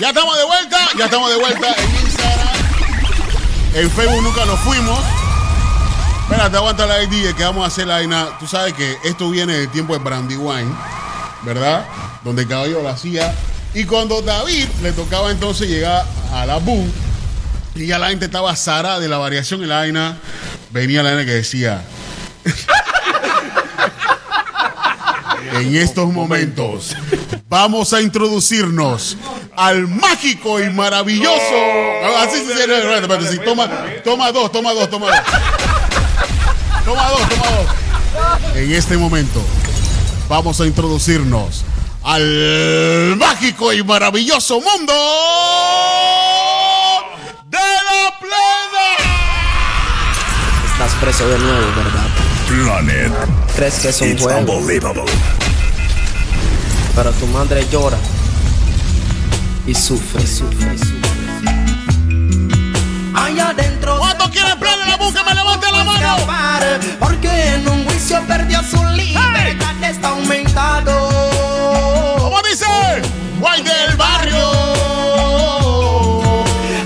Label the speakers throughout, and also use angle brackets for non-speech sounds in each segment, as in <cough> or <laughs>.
Speaker 1: Ya estamos de vuelta, ya estamos de vuelta en Instagram. En Facebook nunca nos fuimos. Espérate, aguanta la ID que vamos a hacer la vaina. Tú sabes que esto viene del tiempo de Brandywine, ¿verdad? Donde el caballo lo hacía. Y cuando David le tocaba entonces llegar a la boom, y ya la gente estaba Sara de la variación en la vaina, venía la vaina que decía. <laughs> en estos momentos vamos a introducirnos al mágico y maravilloso. Así se sí, toma, toma dos, toma dos, toma dos. Toma dos, toma dos. En este momento vamos a introducirnos al mágico y maravilloso mundo de la plena.
Speaker 2: Estás preso de nuevo, ¿verdad?
Speaker 3: Planet.
Speaker 2: ¿Crees que es un
Speaker 3: It's
Speaker 2: juego?
Speaker 3: unbelievable.
Speaker 2: Pero tu madre llora y sufre, sufre, sufre.
Speaker 4: Allá adentro
Speaker 1: ¿Cuántos quieren plena la boca? Me levante la mano.
Speaker 4: escapar, porque en un juicio perdió su libertad está aumentado.
Speaker 1: ¿Cómo dice? Guay del barrio.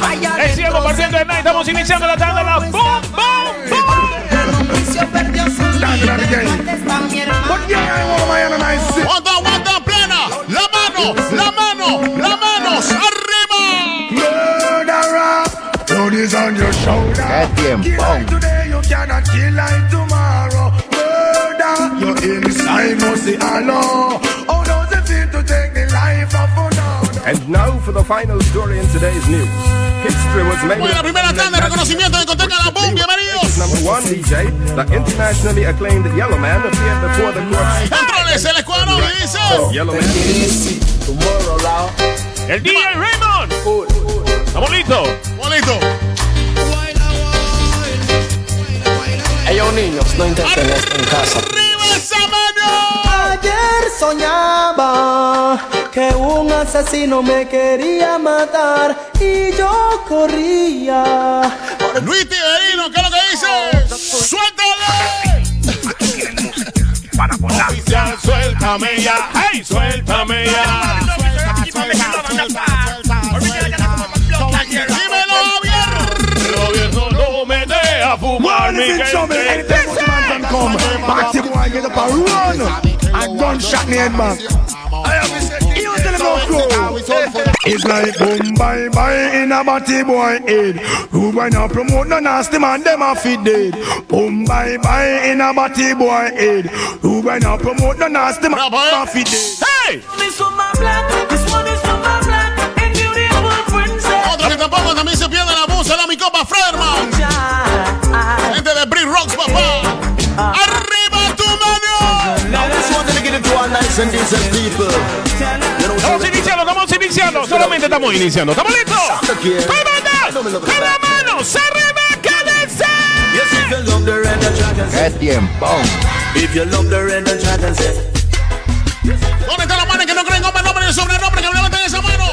Speaker 4: Allá
Speaker 5: night. Estamos iniciando la tarde. La
Speaker 4: en un juicio perdió su libertad está mi hermano.
Speaker 1: ¿Cuánto aguanta plena? La mano, la mano,
Speaker 3: shoulder.
Speaker 6: Qué tiempo.
Speaker 3: Kill like today, you cannot kill like tomorrow. Murder. Your inside must say hello. How does it feel to take the life of another?
Speaker 7: And now for the final story in today's news. History was made.
Speaker 1: Bueno, la primera tanda de reconocimiento de Discoteca La Boom. Bienvenidos.
Speaker 7: Number one DJ, the internationally acclaimed Yellow Man appeared before the court.
Speaker 1: Controles el escuadrón y dice.
Speaker 7: Yellow Man.
Speaker 5: El DJ Raymond. ¿Estamos listos?
Speaker 1: Bonito.
Speaker 2: Ellos niños, no intenten esto en casa.
Speaker 1: Arriba esa mano.
Speaker 4: Ayer soñaba que un asesino me quería matar y yo corría. por
Speaker 1: Luis Tiberino, ¿qué es lo que dice? ¡Suéltale!
Speaker 5: Oficial, suéltame ya. ¡Hey, suéltame ya!
Speaker 1: Dímelo, Javier.
Speaker 5: Deja fumar mi
Speaker 3: Listen to me,
Speaker 5: gente.
Speaker 3: anytime this man can come. Party boy get up and run. And gunshot in the head, man. You tell him no crow. It's like boom bye bye in a batty boy head. Who wanna promote no nasty man, them a fit dead. Boom bye bye in a batty boy head. Who wanna promote no nasty man,
Speaker 1: Bravo, eh?
Speaker 3: them a fit dead.
Speaker 5: ¡Hey!
Speaker 1: Otro que tampoco también se pierde la voz, era mi copa Fredman.
Speaker 5: Estamos iniciando, estamos iniciando. Solamente estamos iniciando. ¿Estamos listos? ¡Con la mano! ¡Se
Speaker 6: Qué tiempo.
Speaker 1: ¿Dónde está la mano que no creen nombre, nombre ni sobrenombre? Que me levanten esa mano.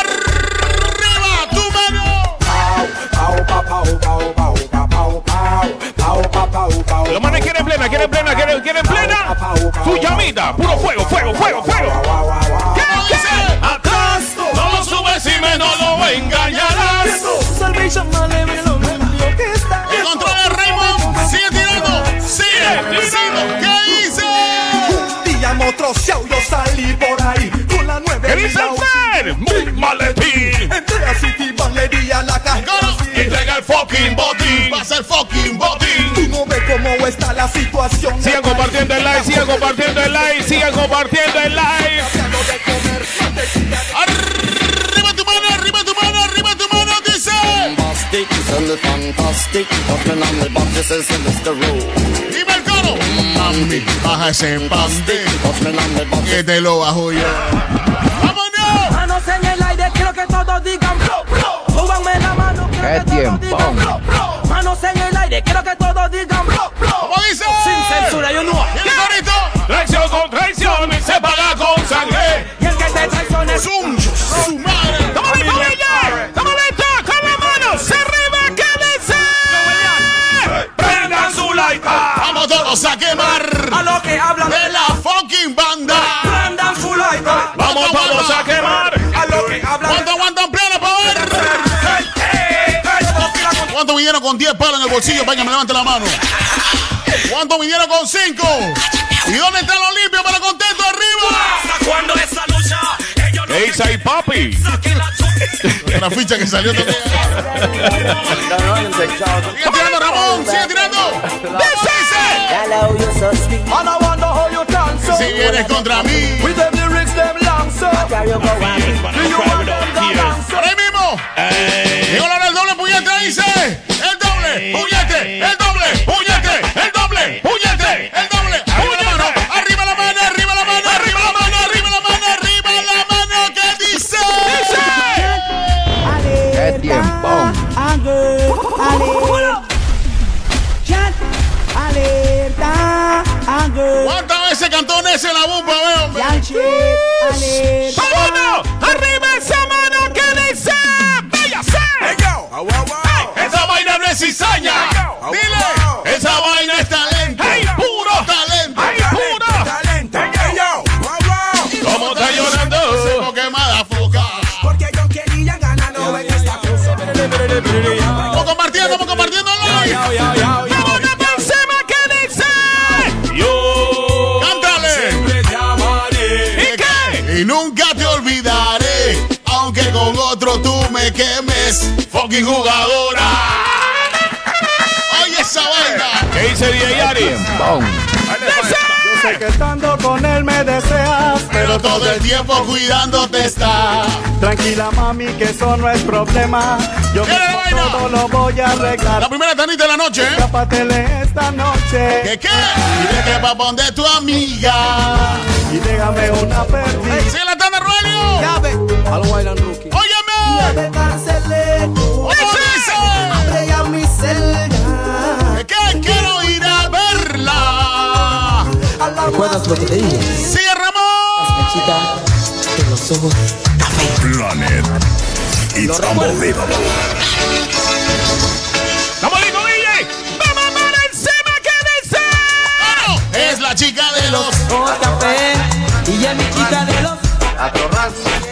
Speaker 1: Arriba tu mano.
Speaker 5: Los manes quieren plena, quieren plena, quieren, quieren Su llamita, puro fuego, fuego, fuego, fuego. ¿Qué dice? Atrás, no lo subestimes, no lo engañarás.
Speaker 1: El control de Raymond. Sigue tirando. Sigue tirando. ¿Qué dice?
Speaker 4: día motroceado yo salí por ahí con la nueve
Speaker 5: ¿Qué dice Fred? Muy maletín.
Speaker 4: Entré a City le di a la caja.
Speaker 1: Coro.
Speaker 5: Entrega el fucking botín.
Speaker 1: Pasa el fucking botín.
Speaker 4: Cómo está la situación.
Speaker 5: Sigan compartiendo el like, sigan compartiendo el like, sigan compartiendo el like.
Speaker 1: Arriba tu mano, arriba tu mano, arriba tu mano. Dice. Dime el coro. Mami, baja ese pasti. Que te lo bajo yo. ¡Vámonos!
Speaker 4: Manos en el aire, quiero que todos digan bro, bro. Súbanme la mano, quiero
Speaker 6: Qué
Speaker 4: que todos
Speaker 6: tiempo.
Speaker 4: Aire, quiero que todos digan bro, bro.
Speaker 1: ¿Cómo dice?
Speaker 4: Sin censura, yo no.
Speaker 1: ¿Y el corito?
Speaker 5: Traición con traición se paga con sangre.
Speaker 4: Y el que te traicione es
Speaker 1: ¡Zum! ¡Su madre!
Speaker 5: ¡Estamos listos, Guille! ¡Estamos listos! ¡Con la mano! ¡Se arriba! ¿Qué dice? ¡Prendan su like!
Speaker 1: ¡Vamos todos a quemar!
Speaker 4: a lo que hablan
Speaker 1: ¡De la fucking banda!
Speaker 4: Prendan su lighter.
Speaker 5: ¡Vamos
Speaker 1: con 10 palos en el bolsillo para que me levante la mano? ¿Cuántos vinieron con 5? ¿Y dónde está el Olimpia para contento arriba?
Speaker 6: Cuando esa lucha, ellos no
Speaker 5: say papi.
Speaker 1: Una <laughs> ficha que salió también. Sigue tirando, Ramón, sigue tirando.
Speaker 8: So
Speaker 1: Si vienes contra mí. Ahora mismo. Llegó la hora del doble puñete, dice. El puñete, el doble, puñete, el doble, puñete, el doble. Arriba la mano, arriba la mano, arriba la mano, arriba la mano, arriba la mano, arriba la mano. ¿Qué dice?
Speaker 8: ¡Qué tiempo! Alerta,
Speaker 1: ¿Cuántas veces cantó Nese la bomba, veo?
Speaker 8: alerta.
Speaker 5: ¡Arriba
Speaker 1: cizaña. Dile. Esa vaina es talento.
Speaker 5: ¡Ay, puro!
Speaker 1: Talento.
Speaker 5: ¡Ay, puro!
Speaker 1: ¿Cómo está llorando? Porque mala foca.
Speaker 6: Porque yo quería ganarlo en esta cosa.
Speaker 1: Vamos compartiendo, vamos compartiendo live.
Speaker 5: ¡Vámonos por encima que dice!
Speaker 6: Yo
Speaker 1: Cántale.
Speaker 6: siempre te amaré.
Speaker 5: ¿Y qué?
Speaker 1: Y nunca te olvidaré, aunque con otro tú me quemes, fucking jugadora. Oye.
Speaker 5: ¿Qué dice DJ Ari?
Speaker 3: Yo sé que estando con él me deseas
Speaker 1: Pero todo el tiempo cuidándote está.
Speaker 3: Tranquila mami que eso no es problema Yo
Speaker 1: ¿Qué
Speaker 3: mismo
Speaker 1: vaina?
Speaker 3: todo lo voy a
Speaker 1: La
Speaker 3: arreglar
Speaker 1: primera tanita de la noche. ¿eh?
Speaker 3: Escápatele esta noche
Speaker 1: ¿Qué qué? Dile que va donde tu amiga.
Speaker 3: Y déjame una perdida
Speaker 1: Sigue la tanda, Roelio.
Speaker 6: Al Wild and Rookie.
Speaker 1: Óyeme.
Speaker 8: ¿Recuerdas lo que te dije?
Speaker 1: Sigue Ramón.
Speaker 8: Chica, de los ojos.
Speaker 5: ¡Estamos listos, DJ! ¡Vamos por encima que dice!
Speaker 1: Bueno, es la chica de los.
Speaker 8: café. Y ya mi chica de los.
Speaker 1: Oye,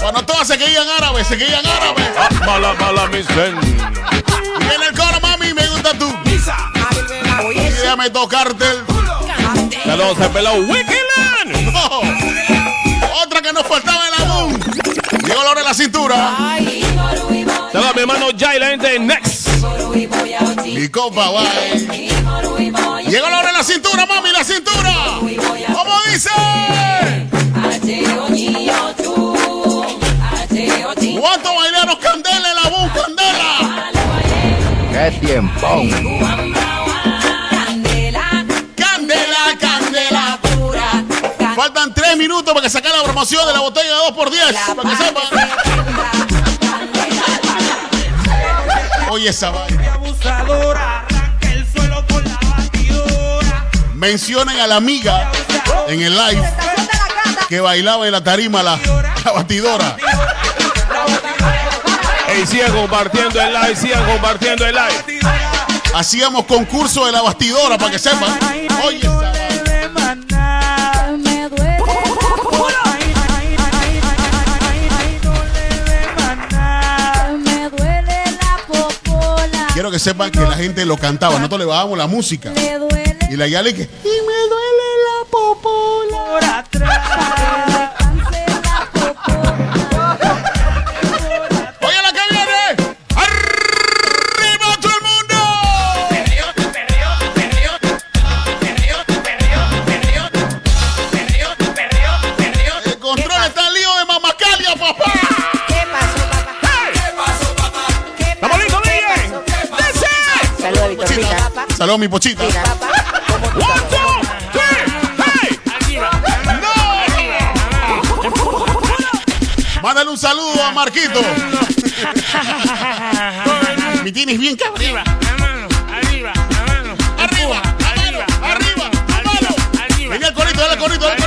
Speaker 1: Cuando todas se querían árabes, se querían árabes.
Speaker 5: Ah, Mala, mala, mi.
Speaker 1: Y viene el coro, mami, me gusta tú. Y déjame tocarte el.
Speaker 5: Saludos al pelado Wikiland.
Speaker 1: No. Otra que nos faltaba en la boom. Llegó la hora de la cintura.
Speaker 5: Saludos a mi hermano Jai, la gente de Next.
Speaker 1: Mi compa, bye. Llegó la hora de la cintura, mami, la cintura. ¿Cómo dice? ¿Cuánto bailaron candela en la boom, candela?
Speaker 9: ¡Qué tiempo!
Speaker 1: Candela, candela. Faltan tres minutos para que saque la promoción de la botella de 2x10. Para que sepan. Oye, esa vaina.
Speaker 6: Abusadora, arranca el suelo con la batidora.
Speaker 1: Mencionen a la amiga en el live que bailaba en la tarima la, la batidora.
Speaker 5: Ey, sigan compartiendo el live, sigan compartiendo el live.
Speaker 1: Hacíamos concurso de la bastidora para que sepan. Oye, quiero que sepan que la gente lo cantaba. Nosotros le bajábamos la música.
Speaker 8: Me duele.
Speaker 1: Y la Yali que. Mi pochita.
Speaker 4: Papá, ¿cómo tú
Speaker 5: One, two, three, hey!
Speaker 1: Mándale un saludo a Marquito. Mi tini es bien cabrón.
Speaker 5: Arriba, arriba,
Speaker 1: Arriba, arriba, arriba, arriba. Venga el corito, dale el corito, dale el corito, dale el corito.
Speaker 5: arriba,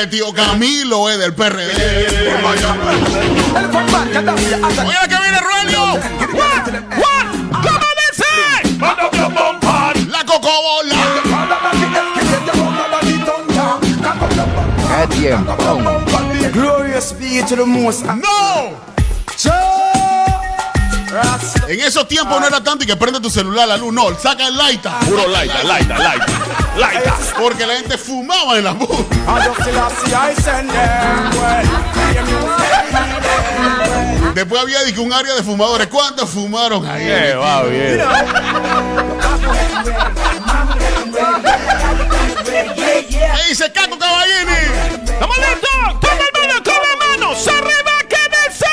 Speaker 1: el tío Camilo es del PRD. Oye, que viene Ruelio.
Speaker 5: ¿Cómo dice?
Speaker 1: La cocobola.
Speaker 3: Glorious be to the most.
Speaker 1: ¡No! En esos tiempos no era tanto y que prende tu celular a la luz. No, saca el lighter.
Speaker 5: Puro laita, laita, laita. Laita.
Speaker 1: Porque la gente fumaba
Speaker 3: send them. Well,
Speaker 1: Después había que un área de fumadores. ¿Cuántos fumaron ahí?
Speaker 5: Eh, va bien.
Speaker 1: ¿Qué dice Caco Caballini?
Speaker 5: ¡Estamos listos! ¡Toma mano, toma mano! ¡Se arriba! ¿Qué dice?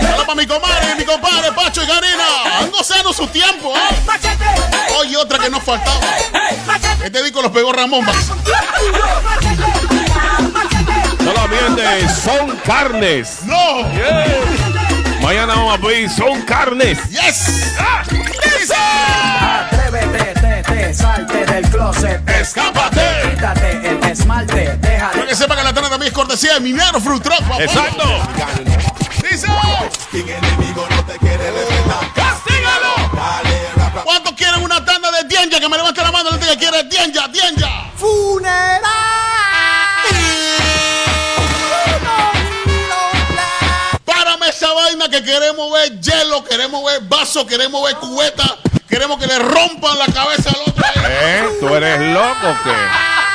Speaker 1: Saludos para mi comadre, mi compadre Pacho y Karina. Han gozado su tiempo, ¿eh? Oye, otra que nos faltaba. Ramón.
Speaker 5: Solamente son carnes.
Speaker 1: ¡No!
Speaker 5: Mañana vamos a pedir son carnes.
Speaker 1: ¡Yes! ¿Qué dice?
Speaker 10: Atrévete, te, te, salte del closet.
Speaker 1: ¡Escápate!
Speaker 10: Quítate el esmalte, déjale.
Speaker 1: Para que sepa que la tanda también es cortesía de Minero Fruit Truck, papá.
Speaker 5: Exacto.
Speaker 1: ¡Dice! ¿Cuántos quieren una tanda de Tienja? Que me levante que quiere Tienja, Tienja. Párame esa vaina que queremos ver hielo, queremos ver vaso, queremos ver cubeta, queremos que le rompan la cabeza al otro.
Speaker 5: ¿Eh? ¿Tú eres loco o qué?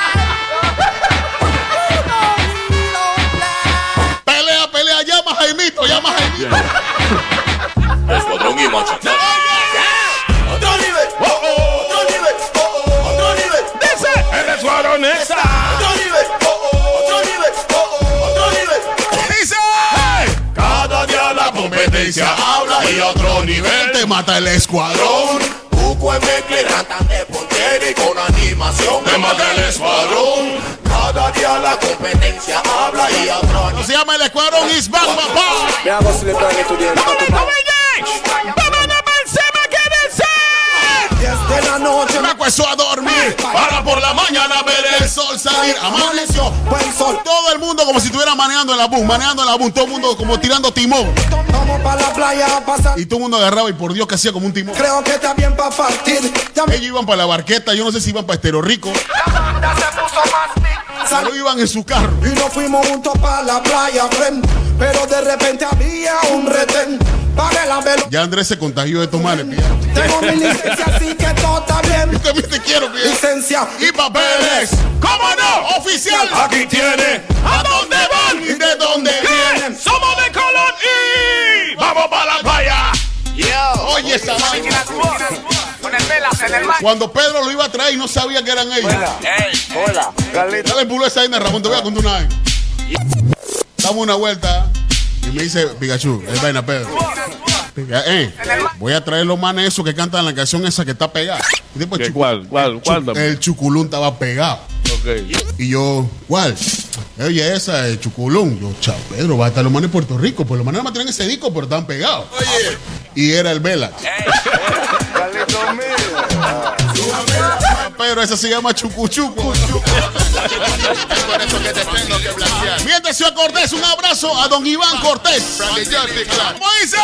Speaker 11: Competencia habla y a otro nivel
Speaker 1: Te mata el escuadrón.
Speaker 11: Buco en mezcla, de pontera y con animación te mata el escuadrón. Cada día la competencia habla y a otro
Speaker 1: No se llama el escuadrón Is Back, papá.
Speaker 10: Me hago tu día.
Speaker 5: ¡Vamos, Village!
Speaker 1: Acuesto a dormir para por la mañana ver el sol salir. Amaneció.
Speaker 3: sol.
Speaker 1: Todo el mundo como si estuviera manejando en la boom, manejando en la boom. Todo el mundo como tirando timón.
Speaker 3: Vamos para la playa a pasar.
Speaker 1: Y todo el mundo agarraba y por Dios que hacía como un timón.
Speaker 3: Creo que está bien para partir.
Speaker 1: Ellos iban para la barqueta, yo no sé si iban para Estero Rico,
Speaker 3: ya se puso más big.
Speaker 1: pero iban en su carro.
Speaker 3: Y nos fuimos juntos para la playa, friend. Pero de repente había un retén. Pagué la velo.
Speaker 1: Ya Andrés se contagió de tomar el
Speaker 3: Tengo mi licencia, así que todo está bien. <laughs>
Speaker 1: Yo también te quiero, pía.
Speaker 3: Licencia
Speaker 1: Y papeles, ¿cómo no? Oficial.
Speaker 5: Aquí tiene. ¿A dónde van?
Speaker 1: ¿Y de dónde vienen?
Speaker 5: Somos de Colón y vamos para la playa.
Speaker 1: Oye, esa vaina. Cuando Pedro lo iba a traer y no sabía que eran ellos.
Speaker 10: Hola, Carlito.
Speaker 1: Dale el pulo esa vaina, Ramón, te voy a contar una vaina. Damos una vuelta y me dice Pikachu, es vaina Pedro. Eh, voy a traer los manes esos que cantan la canción esa que está pegada. Y después
Speaker 5: ¿Qué,
Speaker 1: Chu-
Speaker 5: ¿Cuál? ¿Cuál? ¿Cuál?
Speaker 1: Chu- el Chuculún estaba pegado. Y yo, ¿cuál? Oye, esa es Chuculún. Yo, chao, Pedro, va a estar los manes de Puerto Rico. Por lo menos no tienen ese disco, pero están pegados. Oye. Y era el Vela.
Speaker 10: Carlito mío.
Speaker 1: Pero esa se llama Chucuchuco. Mientras señor Cortés, un abrazo a don Iván Cortés. ¿Cómo dice?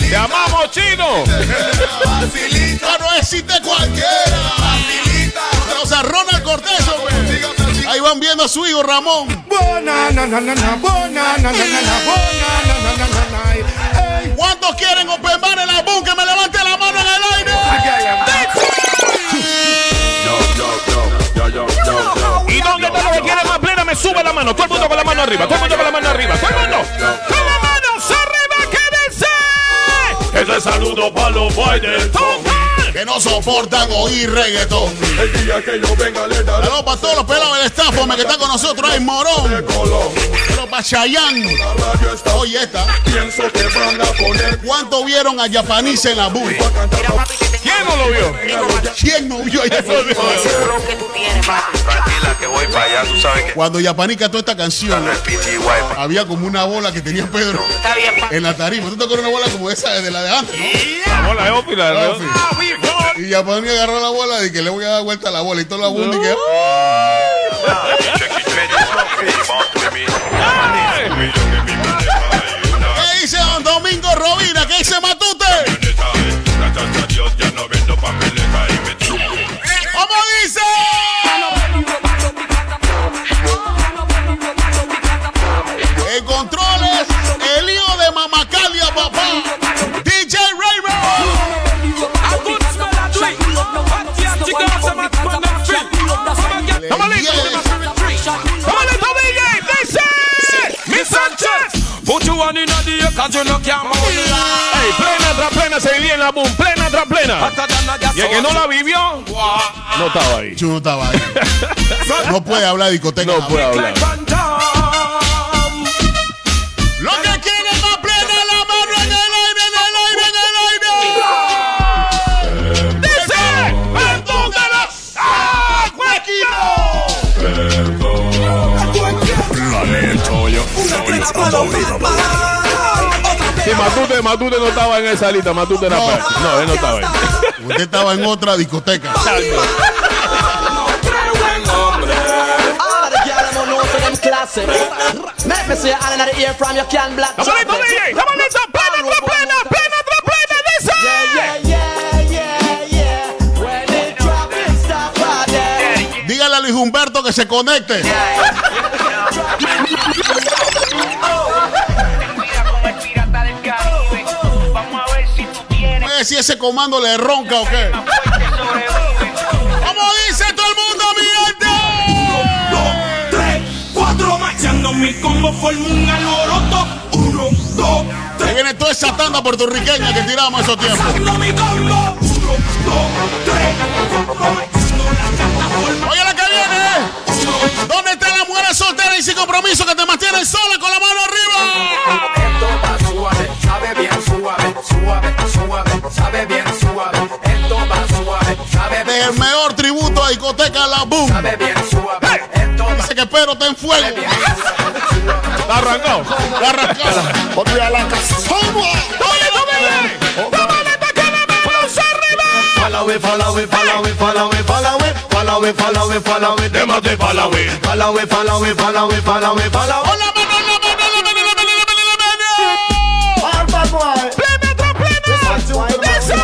Speaker 5: ¡Te amamos, chino!
Speaker 1: Ya no existe cualquiera. O sea, Ronald Cortés, hombre. Ahí van viendo a su hijo Ramón.
Speaker 3: Buena, na, na, na, na, buena, na, na, na, na, buena, na, na, na, na, na. Ey,
Speaker 1: ¿Cuántos quieren open bar en la boom?
Speaker 5: Sube la mano. Todo el mundo con la mano arriba. Todo el mundo con la mano arriba. Todo el mundo. Con la mano. ¡Se arriba! ¿Qué dice? Ese saludo para los del
Speaker 1: Que no soportan oír reggaetón.
Speaker 11: El día que yo venga le daré
Speaker 1: Saludos para todos los pelados del staff hombre, que están con nosotros. Hay Morón. Saludos para Chayanne. Oye, esta.
Speaker 11: Pienso que van a poner
Speaker 1: ¿Cuánto vieron a Japanese en la boom?
Speaker 5: ¿Quién no lo vio?
Speaker 1: ¿Quién no vio a Japanese?
Speaker 12: Tranquila que voy para allá, tú sabes que
Speaker 1: Cuando Japaní cantó esta canción, había como una bola que tenía Pedro en la tarifa. ¿Tú te acuerdas una bola como esa de la de antes? ¿no?
Speaker 5: La bola de Ofi, la de
Speaker 1: Ah,
Speaker 5: Ofi.
Speaker 1: Y Japaní agarró la bola y que le voy a dar vuelta a la bola y toda la bola y que... ¿Qué dice Don Domingo Rovira? ¿Qué dice Matute?
Speaker 13: One in the air cause you no can mount
Speaker 5: Ey, plena tras plena se vivía en la boom, plena tras plena. Y el que no la vivió, no estaba ahí.
Speaker 1: Yo no estaba ahí. <laughs> No puede hablar de discoteca.
Speaker 5: No puede hablar. Matute, no estaba en esa lista, Matute era pa- No, él no estaba ahí.
Speaker 1: Usted estaba en otra discoteca.
Speaker 4: Yeah, yeah, yeah, yeah.
Speaker 1: Dígale a Luis Humberto que se conecte. Si ese comando le ronca o qué. ¿Cómo dice todo el mundo, mi gente?
Speaker 6: Tres, cuatro, marchando mi combo forma un alboroto. Uno, dos,
Speaker 1: Ahí viene toda esa tanda puertorriqueña que tiramos esos tiempos.
Speaker 6: mi combo. Uno, dos, tres, cuatro.
Speaker 1: Oye, la que viene, ¿eh? ¿Dónde están las mujeres solteras y sin compromiso que te mantienen sola con la mano arriba? Tributo a discoteca La Boom.
Speaker 10: sabe bien suave. Esto va
Speaker 1: Dice que Pedro está en fuego.
Speaker 5: Arrancado. ¡Oye, no me ve! ¡Tómale, te queda manos arriba!
Speaker 11: Follow it, follow it, follow it, follow it, follow it, follow it, follow it, follow it,
Speaker 5: Them a te follow it.
Speaker 11: follow it, follow it, follow it, follow it, follow it.
Speaker 1: ¡Hola, mano, la mano, la mano, la mano, la mano, la mano!
Speaker 5: ¡Plena tras! ¡Dice!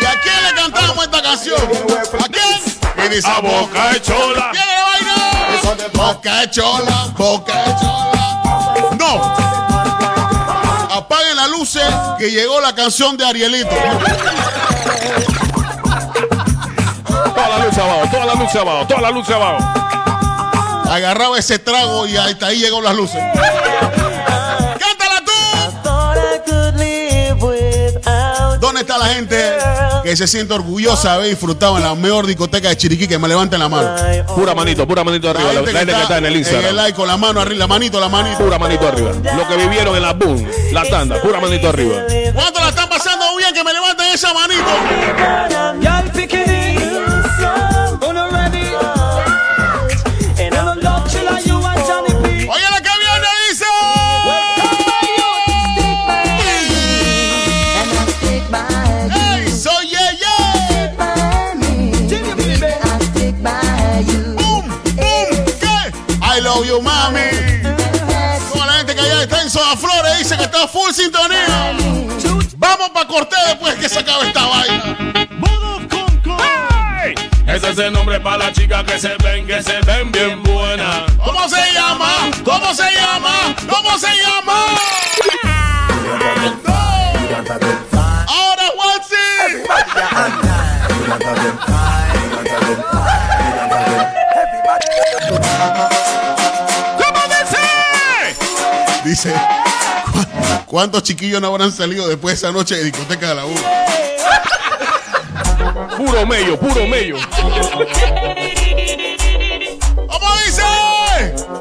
Speaker 1: ¿Y a quién le cantamos esta canción? Y dice,
Speaker 5: A boca de chola.
Speaker 1: ¿Quién le baila? Boca de chola, boca de chola. No. Apaguen las luces que llegó la canción de Arielito.
Speaker 5: Toda la luz abajo, toda la luz abajo, toda la luz abajo.
Speaker 1: Agarraba ese trago y hasta ahí llegó las luces. Está la gente que se siente orgullosa de haber disfrutado en la mejor discoteca de Chiriquí? Que me levanten la mano.
Speaker 5: Pura manito, pura manito arriba. La, la gente que está en el
Speaker 1: En el
Speaker 5: Instagram.
Speaker 1: like con la mano arriba, la manito, la manito.
Speaker 5: Pura manito arriba. Lo que vivieron en la boom, la tanda, pura manito arriba.
Speaker 1: ¿Cuánto la están pasando bien? Que me levanten esa manito. Está full sintonía. Vamos para corte después que se acabe esta vaina.
Speaker 5: Ese es el nombre para las chicas que se ven, que se ven bien buenas.
Speaker 1: ¿Cómo se llama? ¿Cómo se llama? ¿Cómo se llama? Ahora, Watsi. ¿Cómo dice? Dice, "Cu- ¿Cuántos chiquillos no habrán salido después de esa noche de discoteca de la U?
Speaker 5: Puro mello, puro mello.
Speaker 1: ¿Cómo dice?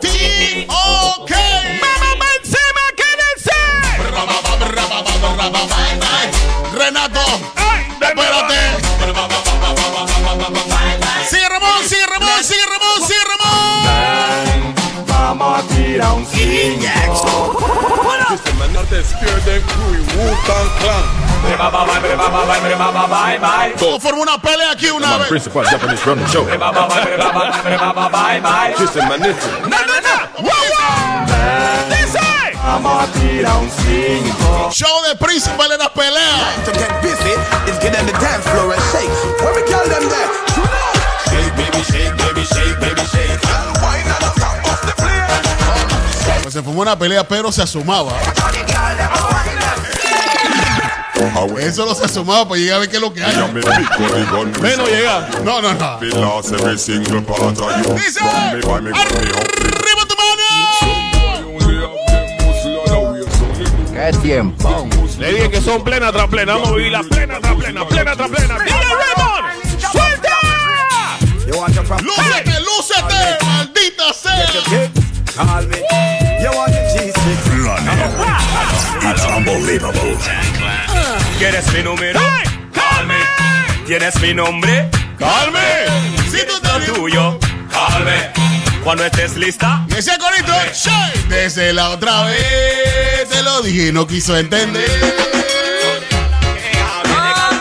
Speaker 1: T.O.K.
Speaker 5: ¡Mamá encima, quédense!
Speaker 1: Renato,
Speaker 5: ¡Ay!
Speaker 1: espérate. Sigue Ramón, sigue Ramón, sigue Ramón, sigue Ramón.
Speaker 3: Vamos a tirar un cinco.
Speaker 13: System and not a scare them crew. Wu-Tang Clan.
Speaker 1: Vamos a formar una pelea aquí una
Speaker 13: Man,
Speaker 1: vez.
Speaker 13: principal Japanese run the show. System and it's
Speaker 5: ¡No, no, no! ¡Wow, wow! ¡Dice!
Speaker 3: Vamos a tirar un cinco.
Speaker 1: Show de príncipe de las peleas.
Speaker 10: To get busy is get on the dance floor and shake.
Speaker 1: Pues formó una pelea, pero se asomaba. Eso no se asomaba para llegar a ver qué es lo que hay.
Speaker 5: Menos llega.
Speaker 1: No, no, no. Dice, arriba tu mano.
Speaker 9: ¡Qué tiempo!
Speaker 5: Le dije que son plena tras plena. Vamos a vivir la plena tras plena, plena tras plena. ¡Dile, Raymond! ¡Suelta!
Speaker 1: Lúcete, lúcete, maldita sea.
Speaker 3: Call me. You want your G6.
Speaker 12: It's unbelievable.
Speaker 13: ¿Quieres mi número?
Speaker 5: ¡Ay! ¡Calme!
Speaker 13: ¿Tienes mi nombre?
Speaker 5: ¡Calme!
Speaker 1: Si tú te
Speaker 13: Tuyo. Calme. Cuando estés lista.
Speaker 1: Y ese corito, desde la otra vez te lo dije y no quiso entender.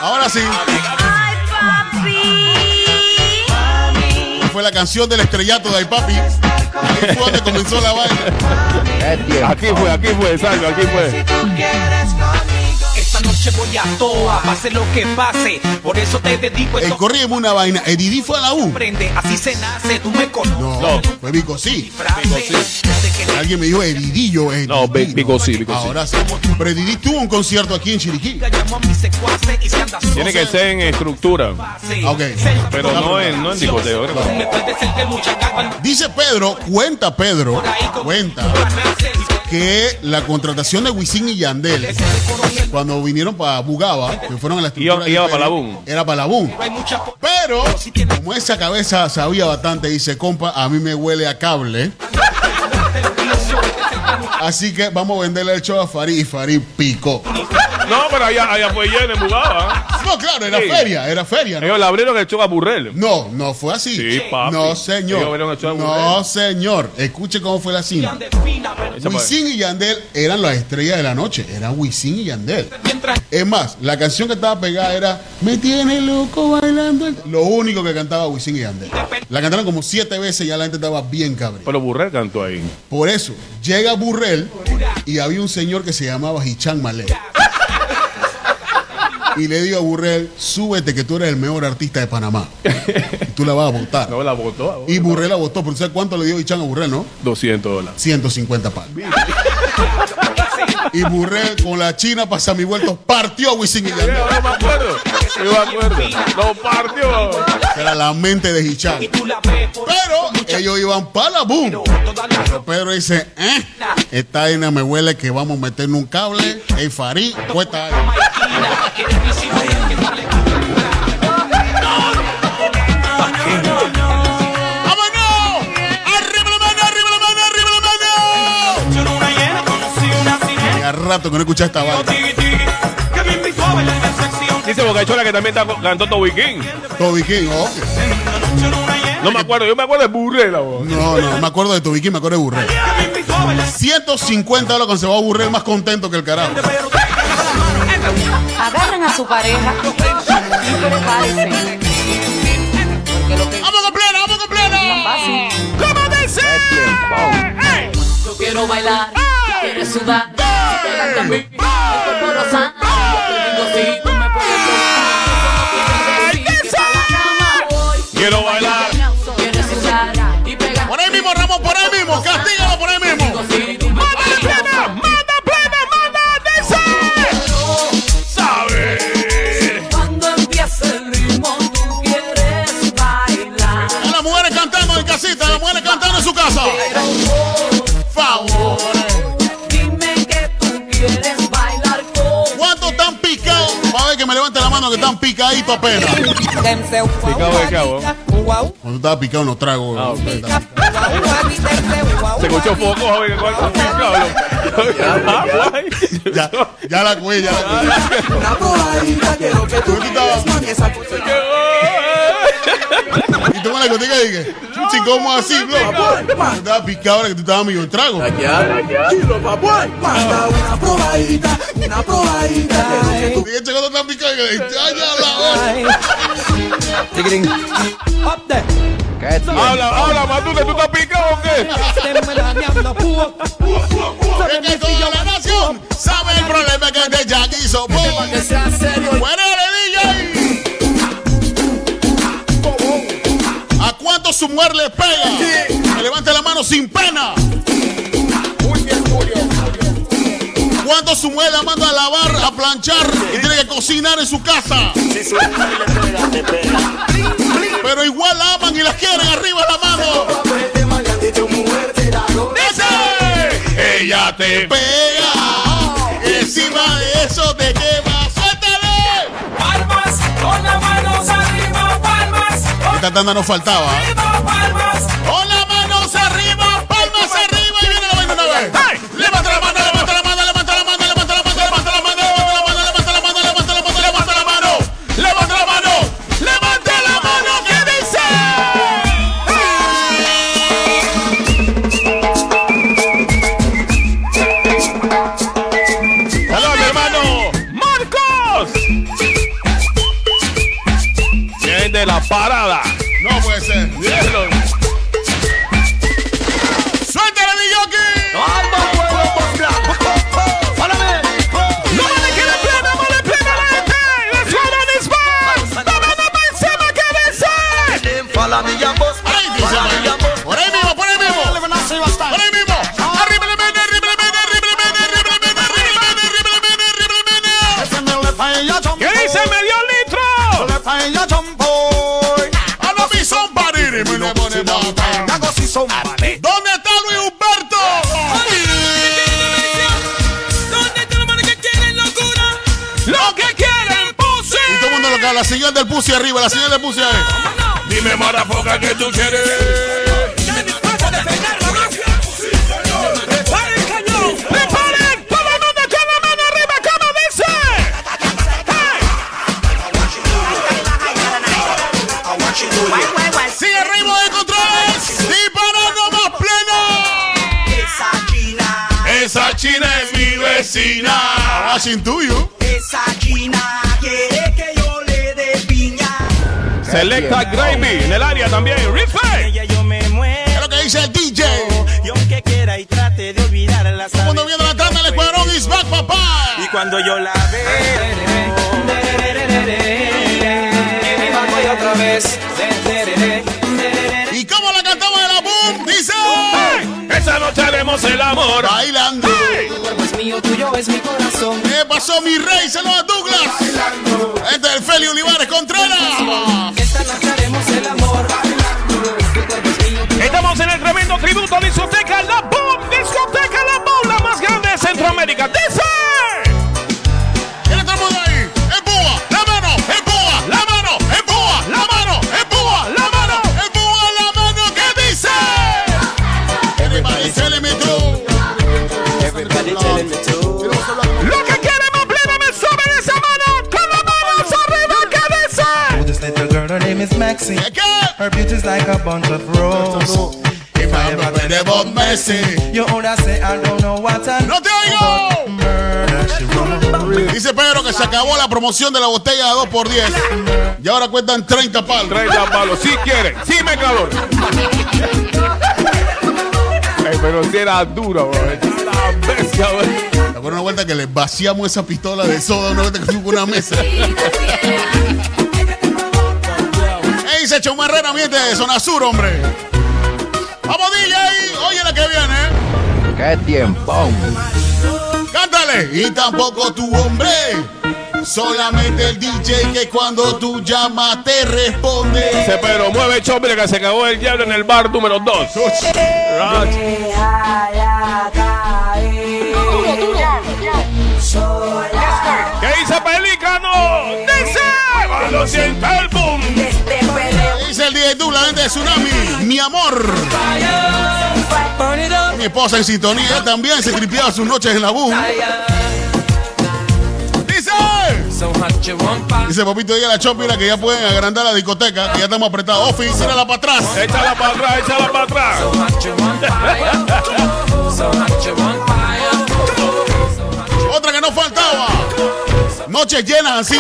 Speaker 1: Ahora sí, fue la canción del estrellato de Papi. Ahí fue donde comenzó la vaina.
Speaker 5: Aquí fue, aquí fue, Salvo, aquí fue.
Speaker 6: Noche voy a toa, pase lo que pase. Por eso te dedico
Speaker 1: El
Speaker 6: esto.
Speaker 1: corrígame una vaina. Edidí fue a la U.
Speaker 6: Prende, así se nace, tú me conoces.
Speaker 1: No, fue Vico sí.
Speaker 6: Frase, desde que
Speaker 1: Alguien me dijo Edidillo.
Speaker 5: No,
Speaker 1: Edidí,
Speaker 5: Vico sí, Vico sí.
Speaker 1: Ahora sí. Pero Edidí tuvo un concierto aquí en Chiriquí.
Speaker 5: Tiene que ser en estructura.
Speaker 6: fácil.
Speaker 1: Ok.
Speaker 5: Pero no en, no en
Speaker 6: calma
Speaker 1: Dice Pedro, cuenta Pedro, cuenta que la contratación de Wisin y Yandel cuando vinieron para Bugaba, que fueron a la estructura
Speaker 5: Iba- para la Boom.
Speaker 1: Era para la Boom. Pero, como esa cabeza sabía bastante, dice, compa, a mí me huele a cable. <laughs> Así que vamos a venderle el show a Farid y Farid picó.
Speaker 5: No, pero allá, allá fue lleno en Bugaba.
Speaker 1: No, claro, era
Speaker 5: Sí.
Speaker 1: feria, era feria. ¿no?
Speaker 5: Ellos le abrieron el show a Burrell.
Speaker 1: No, no fue así.
Speaker 5: Sí, papi.
Speaker 1: No,
Speaker 5: Ellos
Speaker 1: señor.
Speaker 5: vieron el show de
Speaker 1: No,
Speaker 5: Burrell.
Speaker 1: señor. Escuche cómo fue la cinta.
Speaker 5: Esa fue.
Speaker 1: Wisin y Yandel eran las estrellas de la noche. Era Wisin y Yandel.
Speaker 6: Mientras
Speaker 1: Es más, la canción que estaba pegada era Me tiene loco bailando. el-". Lo único que cantaba Wisin y Yandel. La cantaron como siete veces y ya la gente estaba bien cabrón.
Speaker 5: Pero Burrell cantó ahí.
Speaker 1: Por eso, llega Burrell y había un señor que se llamaba Hichan Malé. <laughs> Y le digo a Burrell, súbete que tú eres el mejor artista de Panamá. Y tú la vas a votar.
Speaker 5: No la votó.
Speaker 1: Y Burrell la votó. ¿Pero sabes cuánto le dio Hichan a Burrell, no?
Speaker 5: 200 dólares.
Speaker 1: 150 palos. Y Burrell con la China pasa mi vuelto partió a Wisin y Yandel.
Speaker 5: No me acuerdo. Yo me acuerdo. Lo partió.
Speaker 1: Era la mente de
Speaker 6: por
Speaker 1: Pero ellos iban para la boom. Pero Pedro dice, eh, esta vaina me huele que vamos a meter un cable. El Farid, cuesta rato que no escuché esta vaina.
Speaker 5: Dice Bocachola que también está- cantó Toby King.
Speaker 1: Toby King, oh.
Speaker 5: No me acuerdo. Yo me acuerdo de Burrell. la.
Speaker 1: No, no, me acuerdo de Toby King, me acuerdo de Burrell. <laughs> 150 dólares cuando se va a Burrell más contento que el carajo.
Speaker 8: A su pareja <laughs> que
Speaker 1: ¡Vamos con plena, vamos con plena!
Speaker 8: fácil.
Speaker 5: ¿Cómo dice?
Speaker 8: Yo quiero bailar, quieres sudar, a mí, mi cuerpo rozar. Yo te digo si tú me puedes tocar, eso no quiere decir que pa' la cama voy.
Speaker 5: Quiero bailar.
Speaker 8: Quieres sudar y pegar.
Speaker 1: Por ahí mismo, Ramón, por ahí mismo. Castígalo su casa.
Speaker 8: ¿Cuánto están
Speaker 1: picados?
Speaker 8: A ver que me levante la
Speaker 1: mano que están picaditos apenas.
Speaker 5: Picado.
Speaker 1: Cuando estaba picado unos tragos.
Speaker 5: Ah. Se escuchó poco, joven.
Speaker 1: ya, ya la cué, ya la cué.
Speaker 10: Que tú esa. Eh.
Speaker 1: Y tú me la contigo dije chuchi, ¿cómo así, bro? Tú estabas picado ahora que tú estabas medio en trago.
Speaker 10: Chilo, papuay. Manda una probadita, una probadita que
Speaker 1: Y este cuando está picado, y yo, ya, la
Speaker 4: Up there.
Speaker 5: Habla, habla, Matute, ¿tú estás picado o qué?
Speaker 1: Es que toda la nación sabe el problema que este Jack hizo.
Speaker 10: que sea serio.
Speaker 1: Su mujer le pega? Que levante la mano sin pena. ¿Cuánto su mujer la manda a lavar, a planchar y tiene que cocinar en su casa? Pero igual la aman y la quieren arriba la mano.
Speaker 5: Ella te
Speaker 1: Pega. Y encima de eso te quema. Esta tanda no faltaba.
Speaker 6: arriba,
Speaker 1: la señal del pussy arriba, la señal del pussy ahí.
Speaker 5: Dime, marafoca, que tú quieres.
Speaker 6: ¡Prepara el cañón!
Speaker 5: ¡Preparen! ¡Todo el mundo con la mano arriba!
Speaker 1: Sigue arriba de controles. Disparando más pleno.
Speaker 10: Esa china,
Speaker 5: Esa china es mi vecina. Selecta Gravy en el área también. Respect.
Speaker 14: ella yo me muero.
Speaker 1: Es lo que dice el DJ.
Speaker 14: Y aunque quiera y trate de olvidarla,
Speaker 1: Cuando viene la tanda, el escuadrón is back, papá.
Speaker 14: Y cuando yo la veo, y otra vez.
Speaker 1: ¿Y cómo la cantamos de la boom? Dice.
Speaker 5: Esa noche haremos el amor.
Speaker 1: Bailando.
Speaker 14: Tu cuerpo es mío, tuyo es mi corazón.
Speaker 1: ¿Qué pasó, mi rey? Saludos a Douglas. Este es el Feli Olivares Contreras.
Speaker 5: Estamos en el tremendo tributo a discoteca La Boom. Discoteca La Boom, la más grande de Centroamérica. Dice.
Speaker 1: ¿Quién está todo ahí? Empúa, la mano, empúa, la mano, empúa, la mano, empúa, la mano, empúa, la mano. ¿Qué dice? Everybody telling me true.
Speaker 14: Everybody telling me to.
Speaker 5: Lo que quiere más plena me sube esa mano. Con las manos arriba. ¿Qué dice?
Speaker 15: This little girl, her name is Maxine. Her beauty's like a bunch of roses. If I ever
Speaker 1: Ready
Speaker 15: get
Speaker 1: about Messi.
Speaker 15: you would say I don't know what I
Speaker 1: ¡No te oigo! Dice Pedro que se acabó la promoción de la botella de 2x10 y ahora cuentan 30 palos.
Speaker 5: 30 palos. Si quieren. Si me calor. Ey, pero si era duro, bro. Bestia, bro.
Speaker 1: ¿Te acuerdas una vuelta que le vaciamos esa pistola de soda una vuelta que fuimos con una mesa? ¡Ey, se echó Herrera, miente de zona sur, hombre! ¡Vamos, DJ! Oye la que viene.
Speaker 9: ¡Qué tiempo!
Speaker 1: ¡Cántale! Y tampoco tu hombre. Solamente el DJ que cuando tú llamas te responde.
Speaker 5: Dice Pedro, mueve chombre que se cagó el diablo en el bar número 2. ¿Qué dice Pelícano? Dice. lo siento el boom.
Speaker 1: Dice el DJ Dula, gente de Tsunami. Mi amor. Mi esposa en sintonía también se tripeaba sus noches en la boom. Dice. Dice Popito, diga la Chopira que ya pueden agrandar la discoteca, que ya estamos apretados. Ofi, tírala para atrás.
Speaker 5: Échala para atrás, échala para atrás. <laughs>
Speaker 1: Noches llenas así.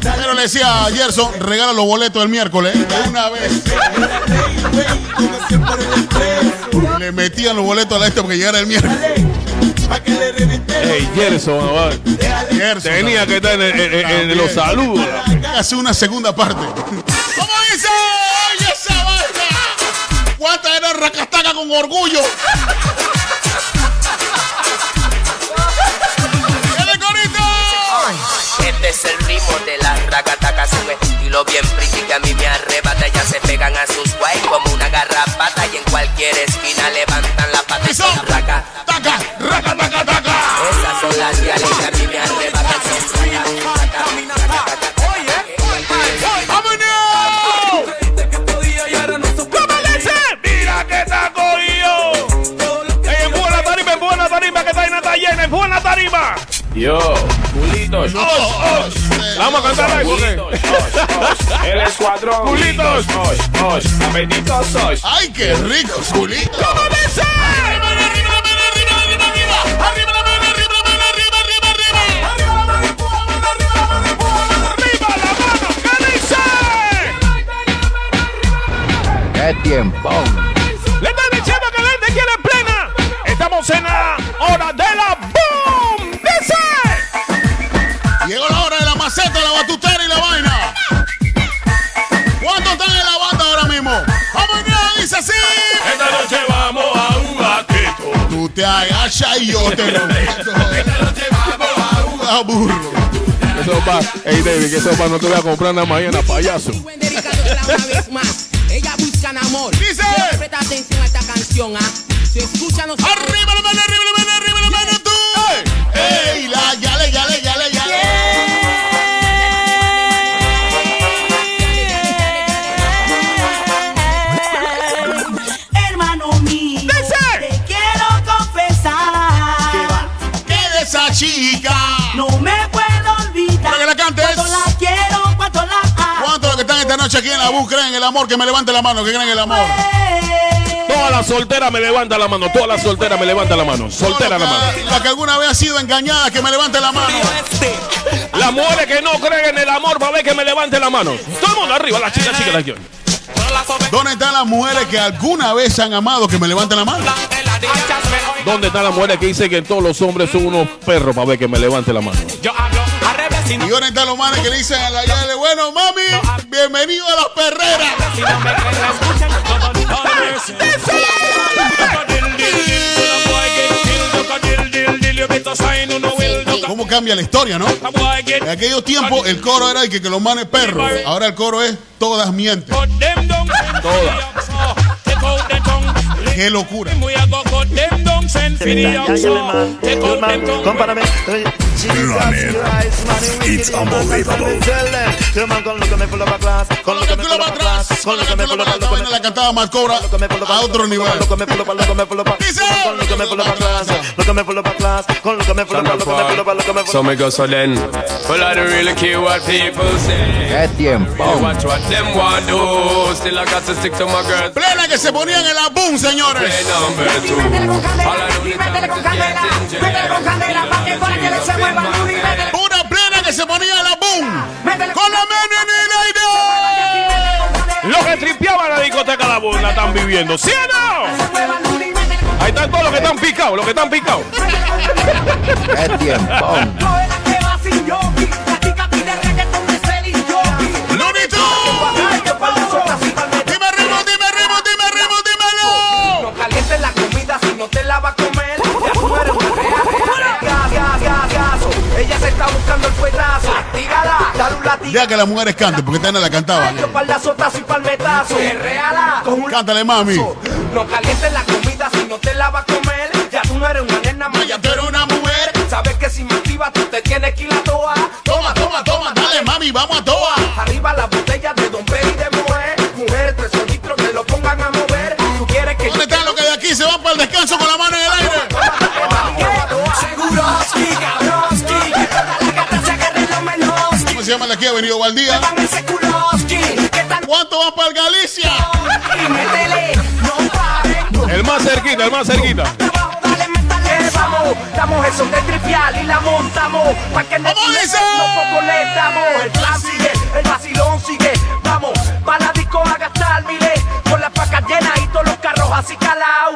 Speaker 1: Pero le decía a Gerson, regala los boletos el miércoles. De una vez. Le metían los boletos a la este porque llegara el miércoles.
Speaker 5: Ey, Gerson,
Speaker 1: Gerson.
Speaker 5: tenía que estar en, en- en- en los saludos.
Speaker 1: Hace una segunda parte. ¿Cómo dice? Oye, esa vaina. ¿Cuántas eran racastaca con orgullo?
Speaker 16: Este es el ritmo de la racataca, su estilo bien pretty que a mí me arrebata. Ya se pegan a sus guay como una garrapata y en cualquier esquina levantan la pata. raca,
Speaker 1: taca, raca, taca, taca.
Speaker 16: Esas son las reales
Speaker 5: Yo, culitos.
Speaker 1: Oh,
Speaker 5: Osh, osh. Vamos a cantar
Speaker 13: El escuadrón.
Speaker 5: Culitos.
Speaker 13: Osh, osh. Apetitos, osh.
Speaker 1: ¡Ay, qué rico, culito!
Speaker 5: ¿Cómo dice?
Speaker 9: ¡Qué tiempo!
Speaker 1: Te agachas y yo te lo meto. A un aburro.
Speaker 5: Eso va, ey David, que eso va, no te voy a comprar nada mañana, payaso.
Speaker 17: Ella buscan amor.
Speaker 1: Dice.
Speaker 17: Presta atención a esta canción, ¿ah? Se escucha no
Speaker 1: ¡Arriba la mano, arriba la mano, arriba la mano tú! ¡Ey! La, noche aquí en la bus creen en el amor? Que me levante la mano, que creen en el amor.
Speaker 5: Toda la soltera me levanta la mano, toda la soltera me levanta la mano. Soltera la mano.
Speaker 1: La que alguna vez ha sido engañada, que me levante la mano.
Speaker 5: Las mujeres que no creen en el amor, va a ver que me levante la mano. Todo el mundo arriba, las chicas, chicas, las chicas.
Speaker 1: ¿Dónde están las mujeres que alguna vez han amado? Que me levanten la mano.
Speaker 5: ¿Dónde están las mujeres que dicen que todos los hombres son unos perros para ver que me levante la mano?
Speaker 1: ¿Y dónde están los manes que le dicen a la yale, bueno, mami, bienvenido a las perreras? ¿Cómo cambia la historia, no? En aquellos tiempos el coro era el que, que los manes perros. Ahora el coro es todas mienten.
Speaker 5: Todas.
Speaker 1: Qué locura.
Speaker 12: Run it. It's unbelievable.
Speaker 1: Con lo que tú lo vas atrás, con lo que tú lo vas atrás, vaina la cantaba más cobra a otro nivel. Dice.
Speaker 13: So me go so then. Well, I don't really care what people say.
Speaker 9: ¡Qué tiempo!
Speaker 13: Watch what them want do. Still I got to stick to my girl.
Speaker 1: Plena que se ponían en la boom, señores.
Speaker 13: Play number two. All I do is
Speaker 1: Una plena que se ponía la boom. Con la mano en el aire.
Speaker 5: Los que tripeaban la discoteca La Boom la están viviendo, ¿sí? Ahí están todos los que están picados, los que están picados.
Speaker 9: ¡Qué!
Speaker 1: Deja que las mujeres canten, porque esta no la cantaba.
Speaker 14: Y palmetazo. Reala, con un
Speaker 1: Cántale, mami.
Speaker 14: No calientes la comida si no te la va a comer. Ya tú no eres una nena más, ya tú eres una mujer. Sabes que si me activas tú te tienes que ir a toa.
Speaker 1: Toma, toma, toma, dale, mami, vamos de aquí ha venido Valdía. ¿Cuánto van para el Galicia?
Speaker 5: El más cerquita, el más cerquita.
Speaker 14: Eh, Vamos, damos eso de trivial y la montamos. Pa' que no poco le damos. El plan sigue, el vacilón sigue. Vamos, pa' la disco a gastar miles. Con las pacas llenas y todos los carros así calados.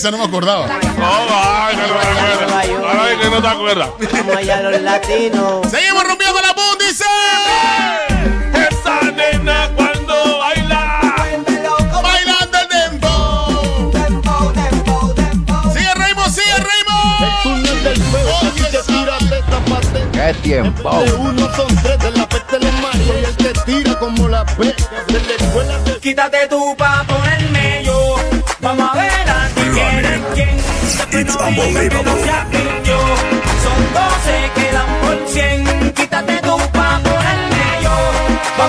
Speaker 1: Esa no me acordaba.
Speaker 5: No, ay, que no te acuerdas. Ay, que no te acuerdas.
Speaker 17: Vamos allá los latinos.
Speaker 1: Seguimos rompiendo la boom, dice.
Speaker 5: Esa nena cuando baila.
Speaker 1: Bailando el dembow. Sigue Raymond, sigue Raymond.
Speaker 11: túnel del fuego, tapate.
Speaker 9: ¡Qué tiempo!
Speaker 11: Uno son tres, de la peste mario y él te tira como la peste de la escuela de
Speaker 14: Quítate tú pa' ponerme
Speaker 12: It's unbelievable.
Speaker 14: Son 12, quedan por 100. Quítate tú pa' ponerme yo.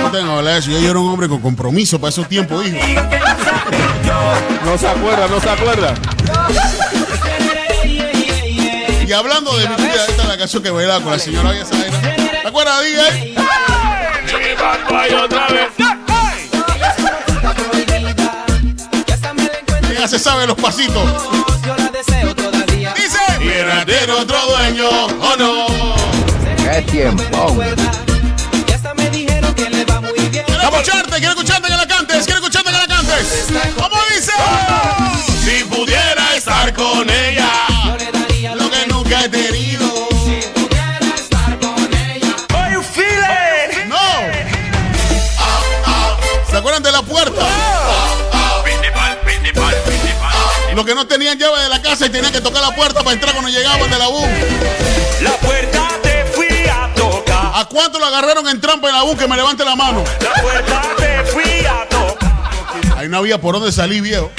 Speaker 1: No tengo que hablar de eso. Yo, yo era un hombre con compromiso para esos tiempos, hijo.
Speaker 14: No
Speaker 5: se acuerda, no se acuerda.
Speaker 1: Y hablando de mi vida, esta es la canción que bailaba con la señora Yasaira. ¿Te acuerdas, DJ?
Speaker 5: Otra vez.
Speaker 1: Ya se sabe los pasitos.
Speaker 17: Yo la deseo todavía.
Speaker 1: Dice. De otro dueño, ¿o no?
Speaker 9: ¡Qué tiempo!
Speaker 17: Ya hasta me dijeron que le va muy bien.
Speaker 1: Quiero escucharte, quiero escucharte que la cantes, quiero escucharte que la cantes. ¿Cómo dice? Si pudiera estar con ella, tenían llave de la casa y tenían que tocar la puerta para entrar cuando llegaban de la U.
Speaker 14: La puerta te fui a tocar.
Speaker 1: ¿A cuánto lo agarraron en trampa en la U? Que me levante la mano.
Speaker 14: La puerta te fui a tocar.
Speaker 1: Ahí no había por dónde salir, viejo.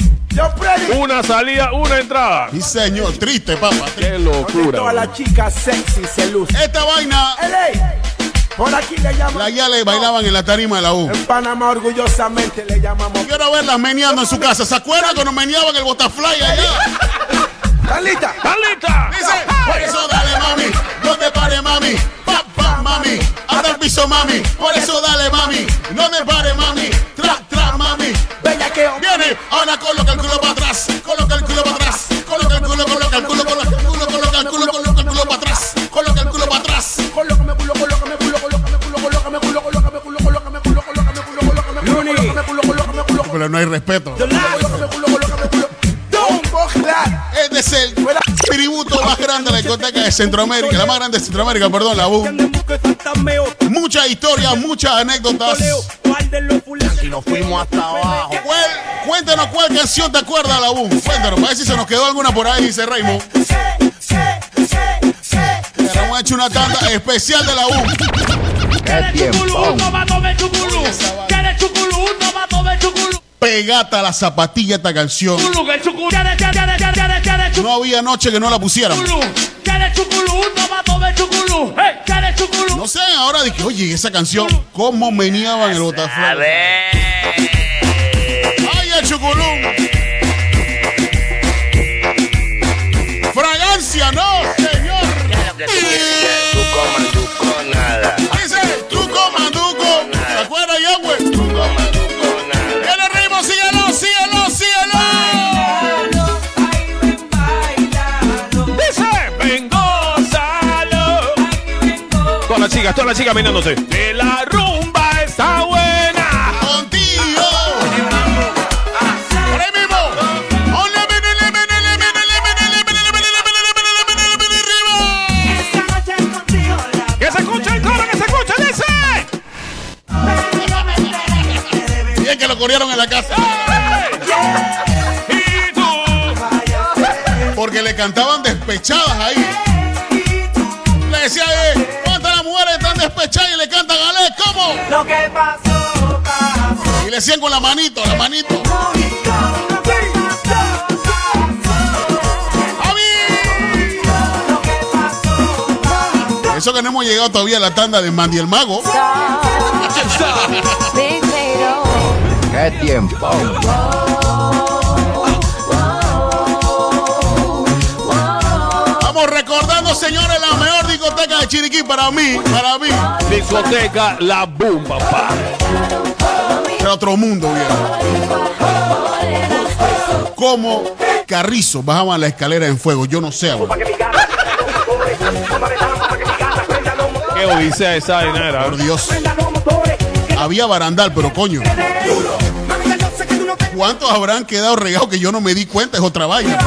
Speaker 5: Una salida, una entrada.
Speaker 1: Sí, señor. Triste, papá.
Speaker 5: Qué locura.
Speaker 3: Todas las chicas sexy se lucen.
Speaker 1: Esta vaina,
Speaker 3: LA, por aquí le llaman.
Speaker 1: la le bailaban en la tarima de la U.
Speaker 3: En Panamá orgullosamente le llamamos.
Speaker 1: Quiero verlas meneando en su casa. ¿Se acuerdan cuando meneaban el botafly allá? <laughs>
Speaker 3: ¡Talita!
Speaker 5: ¿Están listas?
Speaker 1: Dice, por eso dale mami, no te pare mami, pa pa mami, hasta el piso mami, por eso dale mami, no te pare mami, tra tra mami,
Speaker 3: Bella que
Speaker 1: viene, ahora coloca el culo para atrás, coloca el culo para atrás, culo, Pero no hay respeto. Este es el tributo más grande de la discoteca de Centroamérica, la más grande de Centroamérica, perdón, la U. Muchas historias, muchas anécdotas.
Speaker 11: Y nos fuimos hasta abajo.
Speaker 1: ¿Cuál- cuéntanos cuál canción te acuerdas, la U. Cuéntanos, para ver si se nos quedó alguna por ahí, dice Raymond. Hemos hecho una tanda especial de la U.
Speaker 9: ¡Qué tiempo!
Speaker 1: Pegata la zapatilla esta canción. No había noche que no la pusieran. No sé, ahora dije, oye, esa canción, ¿cómo meneaban el
Speaker 16: ver.
Speaker 1: ¡Ay, el chuculú!
Speaker 5: chicas, todas las chicas mirándose. Que la rumba está buena.
Speaker 1: Contigo. Por ahí mismo.
Speaker 5: Que se escuche el coro, que se escuche, dice.
Speaker 1: Bien que lo corrieron en la casa. Porque le cantaban despechadas ahí. Le decía, eh. ¿Cuántas las mujeres están despechadas y le cantan a Ale? ¿Cómo?
Speaker 14: Lo que pasó, pa.
Speaker 1: decían con la manito, la manito. Eso que no hemos llegado todavía a la tanda de Mandy el Mago. <laughs>
Speaker 9: ¡Qué tiempo!
Speaker 1: Chiriquí para mí, para mí.
Speaker 5: Discoteca La Boom, papá.
Speaker 1: Era otro mundo, viejo. Como Carrizo bajaban la escalera en fuego, yo no sé.
Speaker 5: Qué odisea esa vaina era.
Speaker 1: Por Dios. Había barandal, pero coño. ¿Cuántos habrán quedado regados que yo no me di cuenta? Es otra vaina.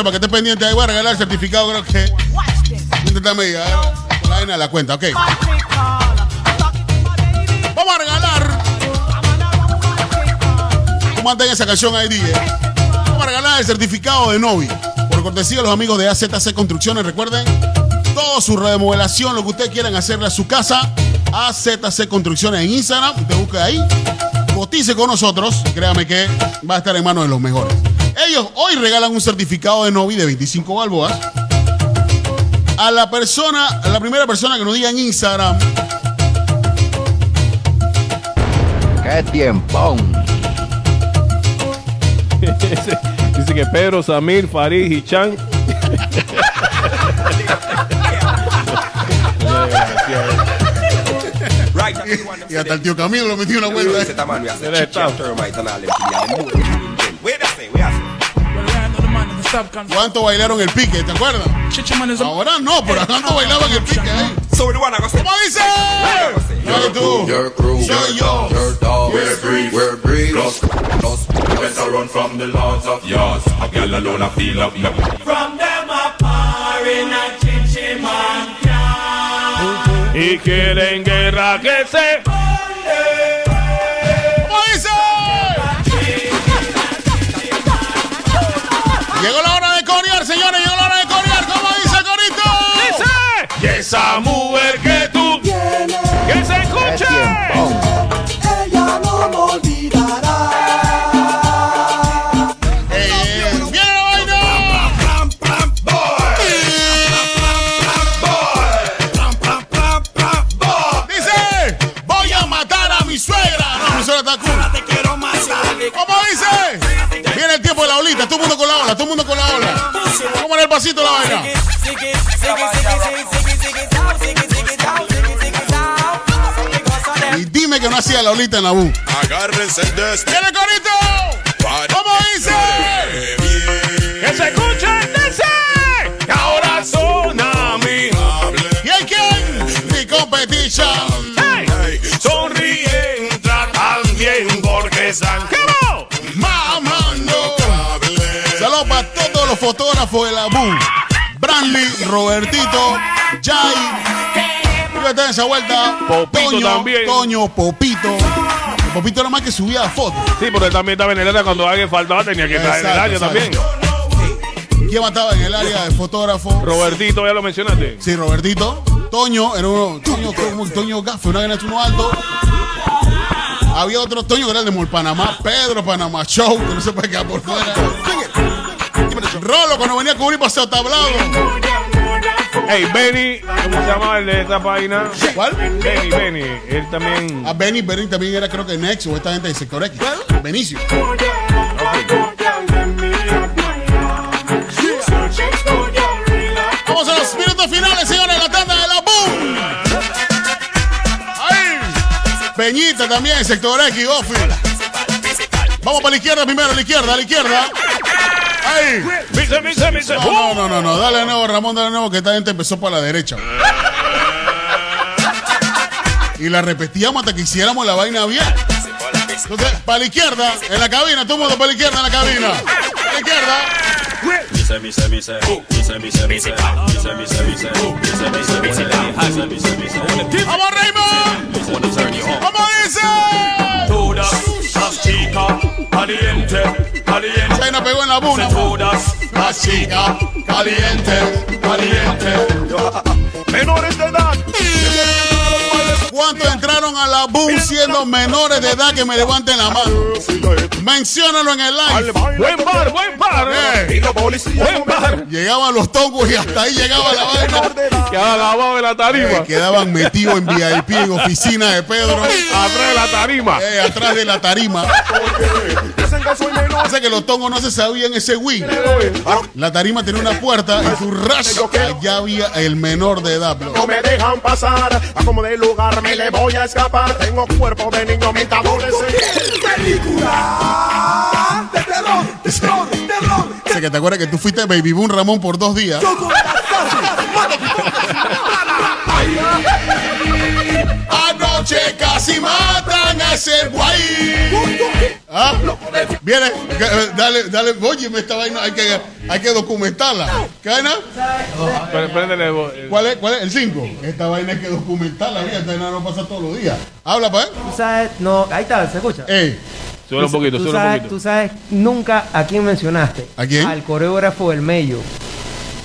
Speaker 1: Para que esté pendiente ahí, voy a regalar el certificado, creo que. Inténtame ya, eh, con la vaina de la cuenta, ok. Vamos a regalar. ¿Cómo andan esa canción ahí, DJ? Vamos a regalar el certificado de Novi. Por cortesía de los amigos de AZC Construcciones. Recuerden, toda su remodelación, lo que ustedes quieran hacerle a su casa, AZC Construcciones en Instagram. Usted busca ahí. Cotice con nosotros. Créame que va a estar en manos de los mejores. Ellos hoy regalan un certificado de Novi de 25 balboas a la persona, a la primera persona que nos diga en Instagram
Speaker 9: ¡Qué tiempo!
Speaker 5: dice, <laughs> dice que Pedro, Samir, Farid y Chan. <laughs>
Speaker 10: Right.
Speaker 1: y hasta el tío Camilo lo metió una vuelta. ¿Cuánto bailaron el pique? ¿Te acuerdas? Ahora no, pero ¿cuánto bailaban el pique ahí? ¿Cómo dice? Dale tú.
Speaker 11: Your crew,
Speaker 1: Soy
Speaker 11: your
Speaker 1: yo.
Speaker 11: dog, your dog, we're brief, we're brief. Plus, plus, better run from the lords of yards. A gal alone, I feel up.
Speaker 6: From them in a chinchin man can.
Speaker 5: Y quieren guerra que se.
Speaker 1: Llegó la hora de corear, señores. Llegó la hora de corear. ¿Cómo dice Corito?
Speaker 5: Dice. Y esa mujer que
Speaker 1: Todo el mundo con la ola, todo el mundo con la ola. ¿Cómo en el pasito la vaina? Y dime que no hacía la olita en la U.
Speaker 11: Agárrense de este.
Speaker 1: ¡Viene Corito! ¿Cómo dice?
Speaker 5: Que se escuche. Dice. Que ahora suena mi.
Speaker 1: ¿Y hay quién? Mi competition.
Speaker 5: Hey. Sonríe. Entra también porque están.
Speaker 1: Fotógrafos de la BU. Branley, Robertito, Jai. Fíjate en esa vuelta.
Speaker 5: Popito
Speaker 1: Toño,
Speaker 5: también.
Speaker 1: Toño, Popito. Popito era más que subía fotos.
Speaker 5: Sí, porque también estaba en el área cuando alguien faltaba, tenía que estar en el área
Speaker 1: exacto.
Speaker 5: también.
Speaker 1: ¿Quién mataba en el área de fotógrafo?
Speaker 5: Robertito, ya lo mencionaste.
Speaker 1: Sí, Robertito. Toño, era uno. Toño, como Toño Gaffe, una gana uno alto. Había otro Toño que era el de Mol Panamá, Pedro Panamá Show, que no se puede quedar por fuera. Rolo cuando venía a cubrir paseo tablado.
Speaker 5: Hey, Benny, ¿cómo se llama el de esta página?
Speaker 1: ¿Cuál?
Speaker 5: Benny, Benny. Él también.
Speaker 1: A Benny, Benny también era creo que Next o esta gente de sector X. Benicio. Vamos a los minutos finales, señores, la tanda de la Boom. Ahí. Peñita también, sector X, Gofi. Vamos para la izquierda primero, a la izquierda, a la izquierda. Ahí.
Speaker 5: Misa, misa, misa.
Speaker 1: No, no, no, no, no, dale de nuevo, Ramón, dale de nuevo, que esta gente empezó por la derecha. Y la repetíamos hasta que hiciéramos la vaina bien. Entonces, para la izquierda, en la cabina, todo el mundo para la izquierda en la cabina. Para la izquierda. ¡Vamos, Raymond! ¡Vamos, dice!
Speaker 3: Caliente, caliente.
Speaker 1: China pegó en la buna.
Speaker 3: Todas
Speaker 1: las chicas caliente, caliente.
Speaker 3: menores de edad.
Speaker 1: ¿Cuántos entraron a la boom siendo menores de edad que me levanten la mano? Menciónalo en el live.
Speaker 5: Buen bar, buen bar.
Speaker 1: Eh,
Speaker 5: Buen bar.
Speaker 1: Llegaban los tongos y hasta ahí llegaba la vaina.
Speaker 5: Quedaba de la tarima.
Speaker 1: Eh, quedaban metidos en VIP, en oficina de Pedro. <laughs>
Speaker 5: Atrás de la tarima.
Speaker 1: Eh, atrás de la tarima. Hace que los tongos no se sabían ese wing. La tarima tenía una puerta y su rush, allá había el menor de edad.
Speaker 3: No me dejan pasar, a como de lugar me le voy a escapar. Tengo cuerpo de niño mitad adolescente. Película de terror, terror, terror.
Speaker 1: Dice que te acuerdas que tú fuiste Baby Boom Ramón por dos días. Anoche casi matan a ese guay. ¿Ah? Viene, eh, dale, dale, oye, esta vaina hay que, hay que documentarla. ¿Qué vaina? ¿Cuál es? ¿Cuál es? El 5. Esta vaina hay que documentarla, mira, esta vaina no pasa todos los días. Habla, pues.
Speaker 14: Tú sabes, no, ahí está, se escucha.
Speaker 1: Ey,
Speaker 5: Sube un poquito,
Speaker 14: tú
Speaker 5: sube un poquito.
Speaker 14: tú sabes nunca a quién mencionaste.
Speaker 1: ¿A quién?
Speaker 14: Al coreógrafo del Mello.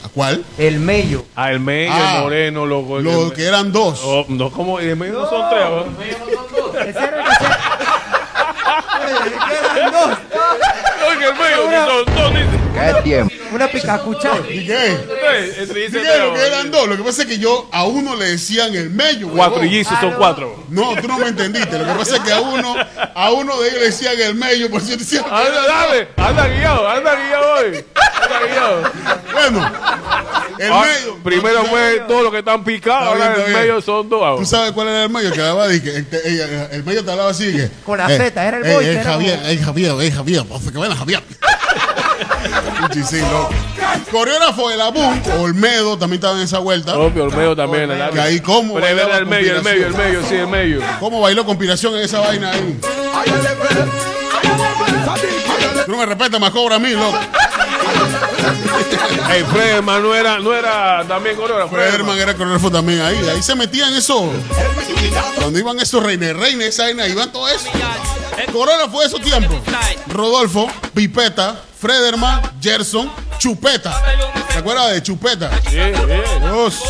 Speaker 1: ¿a cuál?
Speaker 14: El Mello.
Speaker 5: Ah, el medio,
Speaker 1: Ah,
Speaker 5: el moreno, los
Speaker 1: Los que eran dos.
Speaker 5: Oh, no, como el medio no son tres. ¿no?
Speaker 14: Ese era el que se- Oye, ¿qué eran dos?
Speaker 5: No, que el medio son dos. dice.
Speaker 9: ¿Qué tiempo?
Speaker 14: Una picacucha.
Speaker 1: ¿Y qué?
Speaker 5: Eh, Entre dice
Speaker 1: ¿Qué? Lo que eran dos. Lo que pasa es que yo a uno le decían el mello.
Speaker 5: Cuatro y Jesus son cuatro.
Speaker 1: No, tú no me entendiste. Lo que pasa es que a uno, a uno de ellos le decían el mello, por eso yo decía.
Speaker 5: Anda, dale, anda guiado, anda guiado hoy. Anda guiado.
Speaker 1: Bueno, el
Speaker 5: Ah,
Speaker 1: medio.
Speaker 5: Primero fue todos los que están picados, ahora el
Speaker 1: bien.
Speaker 5: medio son dos.
Speaker 1: ¿Tú sabes cuál era el medio? Que hablaba ella- el medio te hablaba así que.
Speaker 14: Con la
Speaker 1: eh,
Speaker 14: Z, era el
Speaker 1: eh,
Speaker 14: boy,
Speaker 1: eh,
Speaker 14: que era
Speaker 1: Javier, eh, Javier, eh, Javier, que vayan Javier. Sí, loco. Coreógrafo de la Boom, Olmedo también estaba en esa vuelta.
Speaker 5: Obvio, el medio también. el
Speaker 1: Que ahí cómo
Speaker 5: Pero
Speaker 1: bailaba
Speaker 5: el medio, el medio, el medio, sí, el medio.
Speaker 1: ¿Cómo bailó conspiración en esa vaina ahí? Tú no me respetas, me cobra a mí, loco.
Speaker 5: Ey, Frederman no era, no era también coreógrafo.
Speaker 1: Frederman era coreógrafo también ahí. Ahí se metían eso. Cuando iban esos reines, reines, esa vaina, iban todo eso. Coreógrafo de esos tiempos. Rodolfo, Pipeta, Frederman, Gerson, Chupeta. ¿Te acuerdas de Chupeta?
Speaker 5: Sí, sí.
Speaker 1: Dios.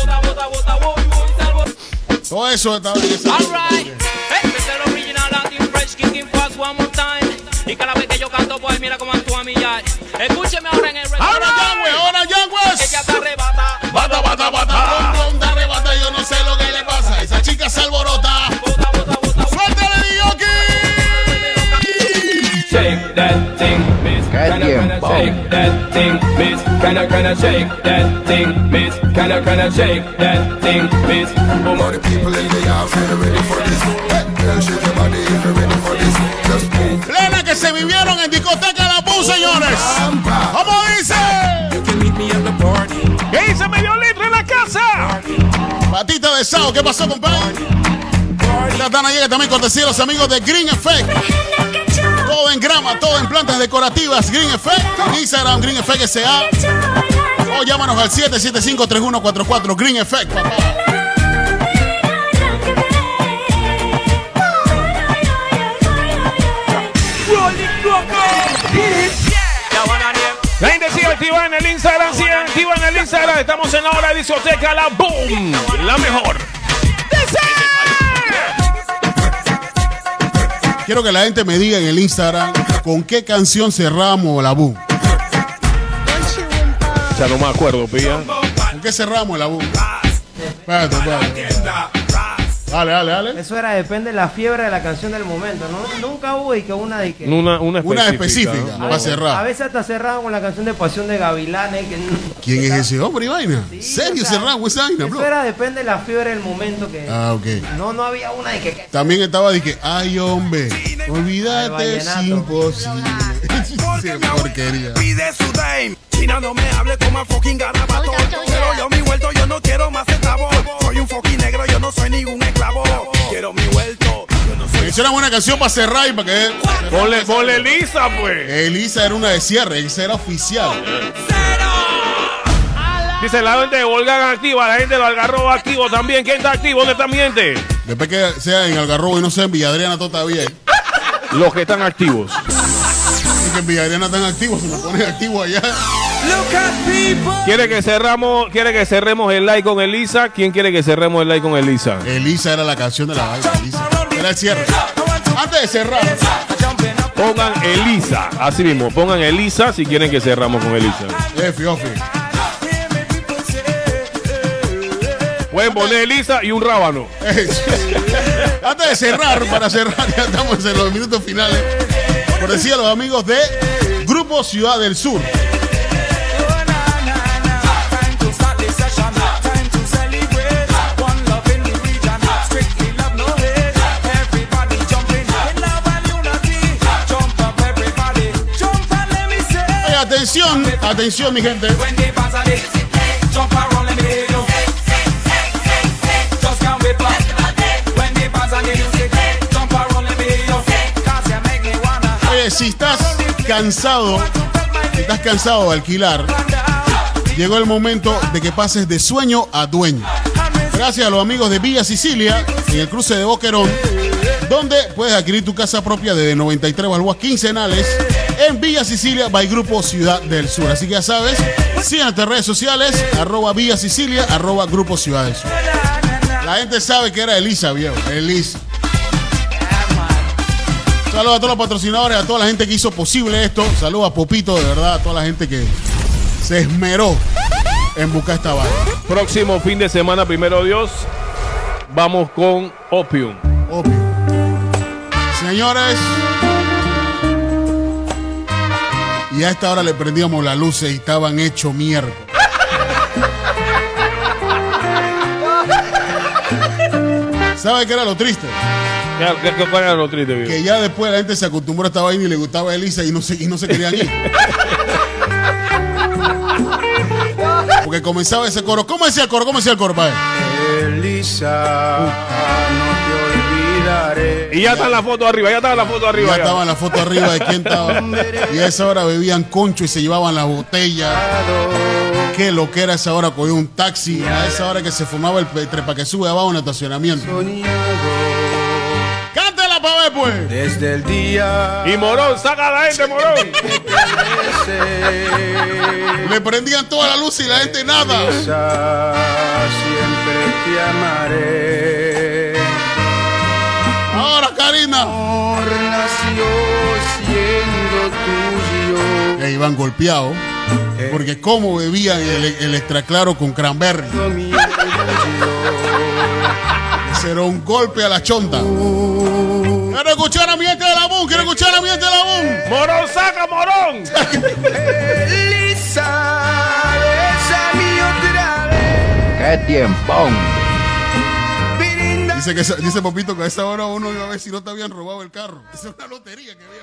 Speaker 1: Todo eso estaba en esa.
Speaker 6: Alright, hey, es el original Andy Fresh kicking fast one more time. Y cada vez que yo canto, pues mira cómo actúa mi yard. Escúcheme ahora en el
Speaker 1: Ahora Yangüe, ahora Yangüe.
Speaker 6: Ella te arrebata.
Speaker 1: Bata, bata, bata, ron, ron, de arrebata, yo no sé lo que le pasa. Esa chica se alborota.
Speaker 13: Shake that thing, miss. Kinda, kinda shake that thing, miss. Kinda, kinda shake that thing, miss. Boom.
Speaker 2: All the people in the yard feel ready for this. Girl, shake your body if you're ready for this. Just move.
Speaker 1: Plena que se vivieron en discoteca La Puz, señores. ¿Cómo dice?
Speaker 2: You can meet me at the party.
Speaker 5: ¿Qué dice medio litro en la casa?
Speaker 1: Patita de Sao, ¿qué pasó, compadre? La Dana llega también cortesía los amigos de Green Effect. En grama, todo en plantas decorativas. Green Effect. Instagram, Green Effect SA. O llámanos al 775-3144. Green Effect, papá.
Speaker 5: La gente sigue activa en el Instagram, sigue activa en el Instagram. Estamos en la hora de discoteca La Boom, la mejor.
Speaker 1: Quiero que la gente me diga en el Instagram con qué canción cerramos la boom.
Speaker 5: Ya no me acuerdo, pilla.
Speaker 1: ¿Con qué cerramos la boom? Espérate, espérate. Dale, dale, dale.
Speaker 14: Eso era, depende de la fiebre de la canción del momento, ¿no? Nunca hubo y que una de que...
Speaker 5: Una, una específica.
Speaker 1: Una específica,
Speaker 5: ¿no?
Speaker 1: va a cerrar.
Speaker 14: A veces hasta cerrado con la canción de Pasión de Gavilanes. Que...
Speaker 1: ¿Quién es ese hombre y vaina? ¿Serio
Speaker 14: o sea,
Speaker 1: cerramos esa vaina,
Speaker 14: Eso
Speaker 1: bro?
Speaker 14: era, depende de la fiebre del momento que...
Speaker 1: Ah, ok.
Speaker 14: No, no había una de que...
Speaker 1: También estaba de que, ay hombre, olvídate, es imposible. Sí, porquería.
Speaker 3: Pide su dame. China no me hable como a fucking garabato. Pero yo mi vuelto, yo no quiero más centavos. Soy un fucking negro, yo no soy ningún esclavo. Quiero mi vuelto. Yo no soy
Speaker 1: Escuché una buena canción para cerrar y para que.
Speaker 5: Ponle, ponle Elisa, pues.
Speaker 1: Elisa era una de cierre, Elisa era oficial.
Speaker 5: Dice la gente de Volga activa, la gente de Algarrobo activo también. ¿Quién está activo? ¿Dónde está mi gente?
Speaker 1: Después que sea en Algarrobo y no sea en Villadriana todavía.
Speaker 5: Los que están activos.
Speaker 1: Que en están activos, se me pone activo allá.
Speaker 5: ¿Quiere que cerramos, quiere que cerremos el like con Elisa? ¿Quién quiere que cerremos el like con Elisa?
Speaker 1: Elisa era la canción de la vaina, Elisa. Era el cierre. Antes de cerrar,
Speaker 5: Pongan Elisa, así mismo, pongan Elisa si quieren que cerramos con Elisa.
Speaker 1: Efi, ofi.
Speaker 5: Pueden poner Elisa y un rábano.
Speaker 1: Antes de cerrar, para cerrar, ya estamos en los minutos finales. Por decir a los amigos de Grupo Ciudad del Sur. Ay, atención, atención, mi gente. Si estás cansado, si estás cansado de alquilar, llegó el momento de que pases de sueño a dueño. Gracias a los amigos de Villa Sicilia, en el cruce de Boquerón, donde puedes adquirir tu casa propia de 93 balboas quincenales en Villa Sicilia by Grupo Ciudad del Sur. Así que ya sabes, sígante en redes sociales, arroba Villa Sicilia, arroba Grupo Ciudad del Sur. La gente sabe que era Elisa, viejo, Elisa. Saludos a todos los patrocinadores, a toda la gente que hizo posible esto. Saludos a Popito, de verdad, a toda la gente que se esmeró en buscar esta vaina.
Speaker 5: Próximo fin de semana, primero Dios, vamos con Opium.
Speaker 1: Señores, y a esta hora le prendíamos las luces y estaban hechos mierda. ¿Sabe qué era lo triste?
Speaker 5: ¿Qué, qué, cuál era lo triste, viejo?
Speaker 1: Que ya después la gente se acostumbró a esta vaina y le gustaba a Elisa y no se, y no se querían ir. <laughs> Porque comenzaba ese coro. ¿Cómo decía el coro? ¿Cómo decía el coro, padre?
Speaker 15: Elisa, no te olvidaré.
Speaker 5: Y ya está en la foto arriba, ya está en la foto arriba.
Speaker 1: Ya estaba en la foto arriba de quién estaba. Y a esa hora bebían concho y se llevaban la botella. Qué lo que era esa hora, cogía un taxi. A esa hora que se fumaba el trepa que sube abajo en el estacionamiento. ¡Cántela para ver, pues!
Speaker 15: Desde el día.
Speaker 5: Y Morón, saca a la gente, Morón. <laughs>
Speaker 1: Le prendían toda la luz y la gente nada.
Speaker 15: Siempre te amaré.
Speaker 1: Ahora, Karina.
Speaker 15: Amor nació siendo tuyo.
Speaker 1: E iban golpeados. Porque cómo bebían el, el extra claro con cranberry. Ese era un golpe a la chonta. Quiero escuchar a mi gente de la BUM, quiero escuchar a mi gente de la BUM.
Speaker 5: Morón, saca, Morón.
Speaker 15: Elisa, bésame otra vez.
Speaker 9: ¡Qué tiempón!
Speaker 1: Dice que dice Popito que a esa hora uno iba a ver si no te habían robado el carro. Esa es una lotería que había.